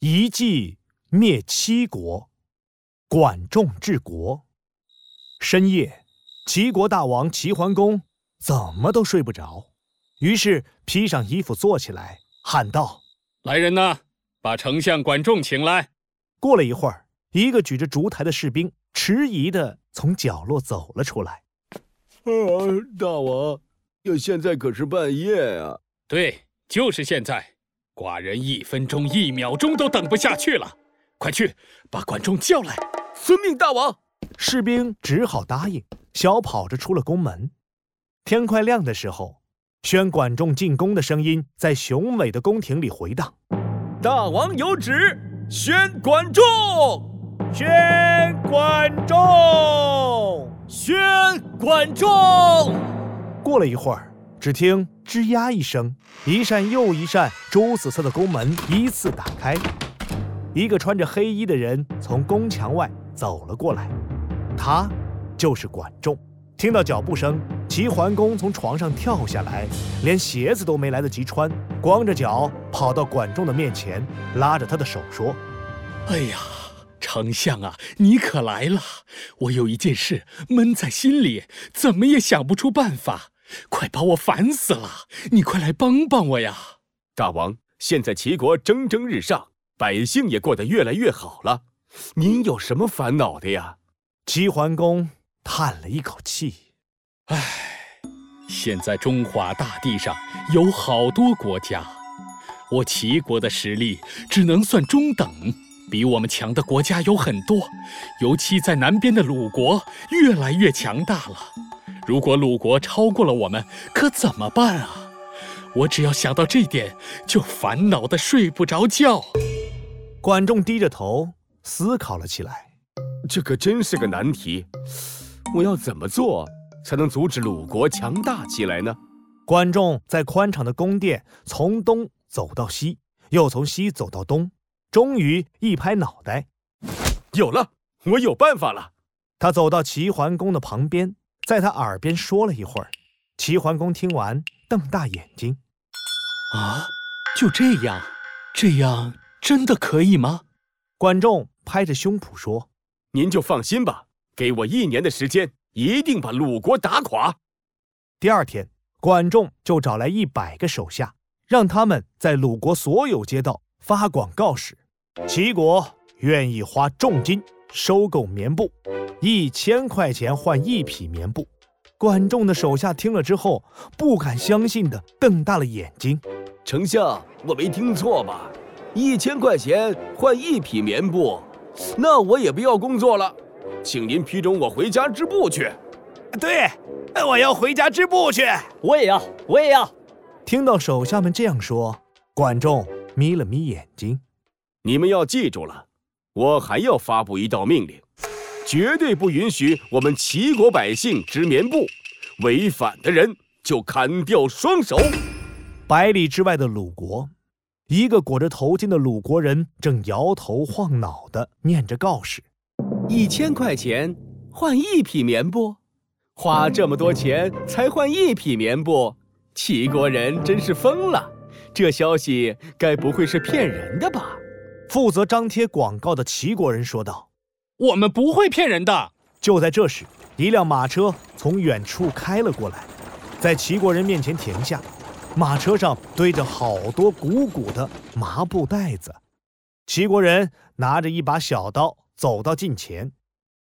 一计灭七国，管仲治国。深夜，齐国大王齐桓公怎么都睡不着，于是披上衣服坐起来，喊道：“来人呐，把丞相管仲请来。”过了一会儿，一个举着烛台的士兵迟疑地从角落走了出来。“啊，大王，现在可是半夜啊！”“对，就是现在，寡人一分钟、一秒钟都等不下去了。快去把管仲叫来。”“遵命，大王。”士兵只好答应，小跑着出了宫门。天快亮的时候，宣管仲进宫的声音在雄伟的宫廷里回荡：“大王有旨，宣管仲，宣管仲，宣管仲。”过了一会儿，只听吱呀一声，一扇又一扇朱紫色的宫门依次打开，一个穿着黑衣的人从宫墙外走了过来。他就是管仲。听到脚步声，齐桓公从床上跳下来，连鞋子都没来得及穿，光着脚跑到管仲的面前，拉着他的手说：“哎呀，丞相啊，你可来了！我有一件事闷在心里，怎么也想不出办法，快把我烦死了！你快来帮帮我呀！”大王，现在齐国蒸蒸日上，百姓也过得越来越好了，您有什么烦恼的呀？齐桓公叹了一口气：“唉，现在中华大地上有好多国家，我齐国的实力只能算中等，比我们强的国家有很多，尤其在南边的鲁国越来越强大了。如果鲁国超过了我们，可怎么办啊？我只要想到这点，就烦恼的睡不着觉。”管仲低着头思考了起来。这可真是个难题，我要怎么做才能阻止鲁国强大起来呢？管仲在宽敞的宫殿从东走到西，又从西走到东，终于一拍脑袋，有了，我有办法了。他走到齐桓公的旁边，在他耳边说了一会儿。齐桓公听完，瞪大眼睛：“啊，就这样？这样真的可以吗？”管仲拍着胸脯说。您就放心吧，给我一年的时间，一定把鲁国打垮。第二天，管仲就找来一百个手下，让他们在鲁国所有街道发广告时，齐国愿意花重金收购棉布，一千块钱换一匹棉布。管仲的手下听了之后，不敢相信的瞪大了眼睛：“丞相，我没听错吧？一千块钱换一匹棉布？”那我也不要工作了，请您批准我回家织布去。对，我要回家织布去。我也要，我也要。听到手下们这样说，管仲眯了眯眼睛。你们要记住了，我还要发布一道命令，绝对不允许我们齐国百姓织棉布，违反的人就砍掉双手。百里之外的鲁国。一个裹着头巾的鲁国人正摇头晃脑地念着告示：“一千块钱换一匹棉布，花这么多钱才换一匹棉布，齐国人真是疯了！这消息该不会是骗人的吧？”负责张贴广告的齐国人说道：“我们不会骗人的。”就在这时，一辆马车从远处开了过来，在齐国人面前停下。马车上堆着好多鼓鼓的麻布袋子，齐国人拿着一把小刀走到近前，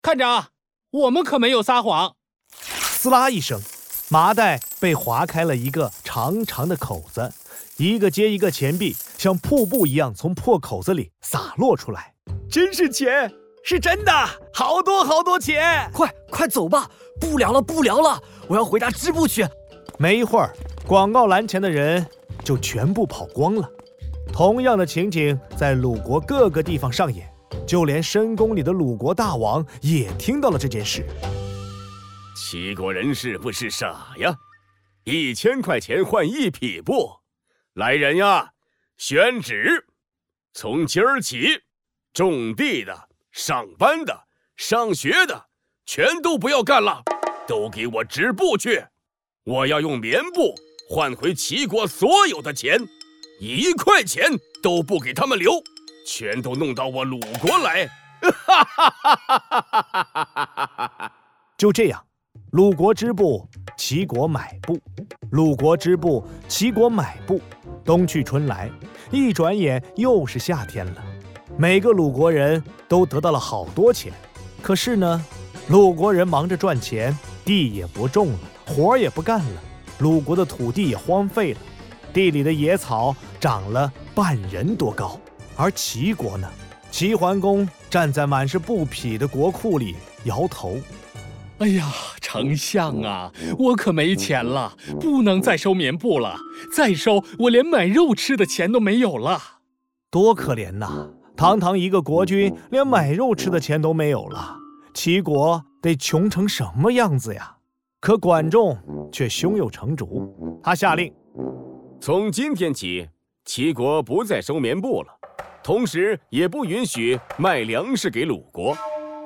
看着啊，我们可没有撒谎。撕拉一声，麻袋被划开了一个长长的口子，一个接一个钱币像瀑布一样从破口子里洒落出来。真是钱，是真的，好多好多钱！快快走吧，不聊了不聊了，我要回家织布去。没一会儿。广告栏前的人就全部跑光了。同样的情景在鲁国各个地方上演，就连深宫里的鲁国大王也听到了这件事。齐国人是不是傻呀？一千块钱换一匹布，来人呀，宣旨，从今儿起，种地的、上班的、上学的，全都不要干了，都给我织布去！我要用棉布。换回齐国所有的钱，一块钱都不给他们留，全都弄到我鲁国来！哈哈哈哈哈哈！就这样，鲁国织布，齐国买布；鲁国织布，齐国买布。冬去春来，一转眼又是夏天了。每个鲁国人都得到了好多钱，可是呢，鲁国人忙着赚钱，地也不种了，活也不干了，鲁国的土地也荒废了，地里的野草长了半人多高。而齐国呢，齐桓公站在满是布匹的国库里，摇头。哎呀，丞相啊，我可没钱了，不能再收棉布了。再收，我连买肉吃的钱都没有了，多可怜呐！堂堂一个国君，连买肉吃的钱都没有了，齐国得穷成什么样子呀？可管仲却胸有成竹，他下令：从今天起，齐国不再收棉布了，同时也不允许卖粮食给鲁国，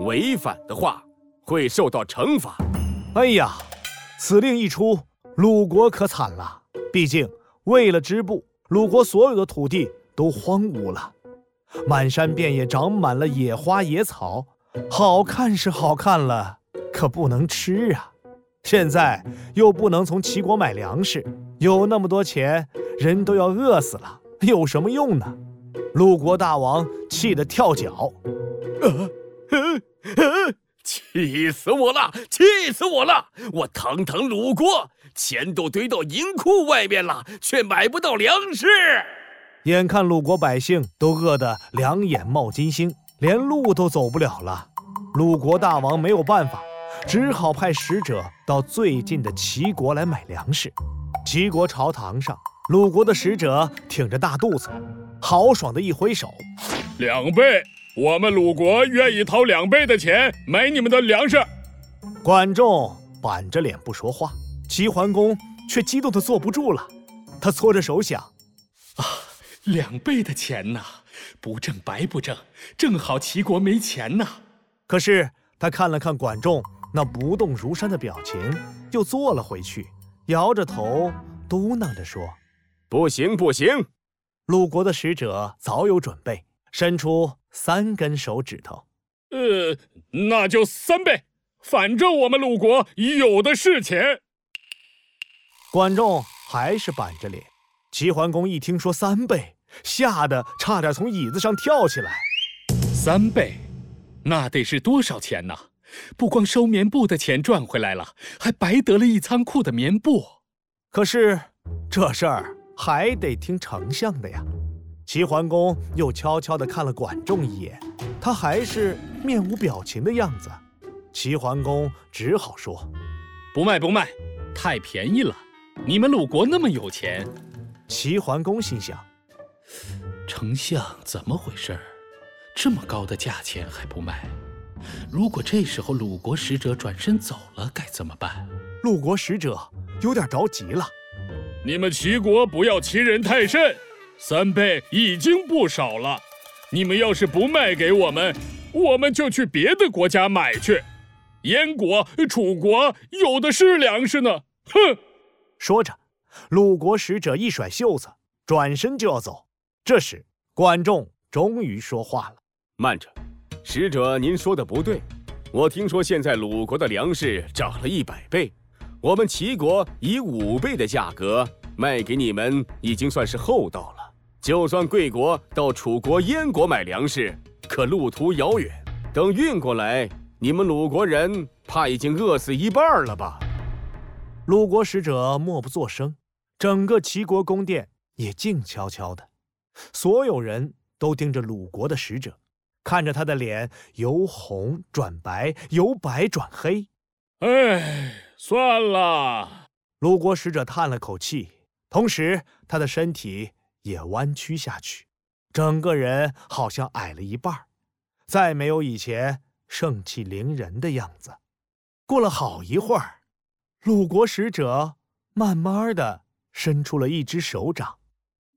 违反的话。会受到惩罚。哎呀，此令一出，鲁国可惨了。毕竟为了织布，鲁国所有的土地都荒芜了，满山遍野长满了野花野草，好看是好看了，可不能吃啊。现在又不能从齐国买粮食，有那么多钱，人都要饿死了，有什么用呢？鲁国大王气得跳脚。气死我了！气死我了！我堂堂鲁国，钱都堆到银库外面了，却买不到粮食。眼看鲁国百姓都饿得两眼冒金星，连路都走不了了。鲁国大王没有办法，只好派使者到最近的齐国来买粮食。齐国朝堂上，鲁国的使者挺着大肚子，豪爽的一挥手：“两倍。”我们鲁国愿意掏两倍的钱买你们的粮食。管仲板着脸不说话，齐桓公却激动的坐不住了。他搓着手想：啊，两倍的钱呐，不挣白不挣，正好齐国没钱呐。可是他看了看管仲那不动如山的表情，又坐了回去，摇着头嘟囔着说：“不行，不行。”鲁国的使者早有准备，伸出。三根手指头，呃，那就三倍，反正我们鲁国有的是钱。管仲还是板着脸。齐桓公一听说三倍，吓得差点从椅子上跳起来。三倍，那得是多少钱呢？不光收棉布的钱赚回来了，还白得了一仓库的棉布。可是这事儿还得听丞相的呀。齐桓公又悄悄地看了管仲一眼，他还是面无表情的样子。齐桓公只好说：“不卖，不卖，太便宜了。你们鲁国那么有钱。”齐桓公心想：“丞相怎么回事？这么高的价钱还不卖？如果这时候鲁国使者转身走了，该怎么办？”鲁国使者有点着急了：“你们齐国不要欺人太甚。”三倍已经不少了，你们要是不卖给我们，我们就去别的国家买去。燕国、楚国有的是粮食呢。哼！说着，鲁国使者一甩袖子，转身就要走。这时，管仲终于说话了：“慢着，使者，您说的不对。我听说现在鲁国的粮食涨了一百倍，我们齐国以五倍的价格卖给你们，已经算是厚道了。”就算贵国到楚国、燕国买粮食，可路途遥远，等运过来，你们鲁国人怕已经饿死一半了吧？鲁国使者默不作声，整个齐国宫殿也静悄悄的，所有人都盯着鲁国的使者，看着他的脸由红转白，由白转黑。哎，算了。鲁国使者叹了口气，同时他的身体。也弯曲下去，整个人好像矮了一半再没有以前盛气凌人的样子。过了好一会儿，鲁国使者慢慢的伸出了一只手掌。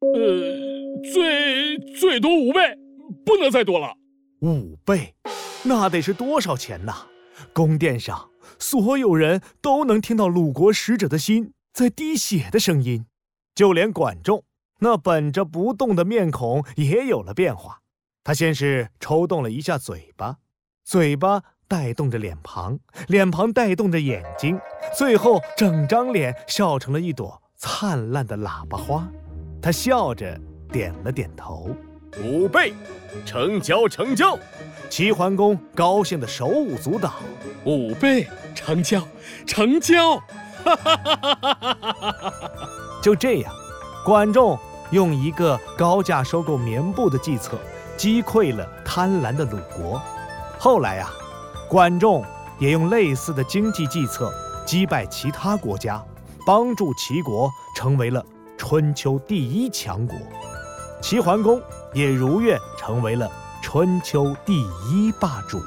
呃，最最多五倍，不能再多了。五倍，那得是多少钱呐？宫殿上所有人都能听到鲁国使者的心在滴血的声音，就连管仲。那本着不动的面孔也有了变化，他先是抽动了一下嘴巴，嘴巴带动着脸庞，脸庞带动着眼睛，最后整张脸笑成了一朵灿烂的喇叭花。他笑着点了点头。五倍成交，成交！齐桓公高兴的手舞足蹈。五倍成交，成交！哈哈哈哈哈哈！就这样，管仲用一个高价收购棉布的计策。击溃了贪婪的鲁国，后来呀，管仲也用类似的经济计策击败其他国家，帮助齐国成为了春秋第一强国，齐桓公也如愿成为了春秋第一霸主。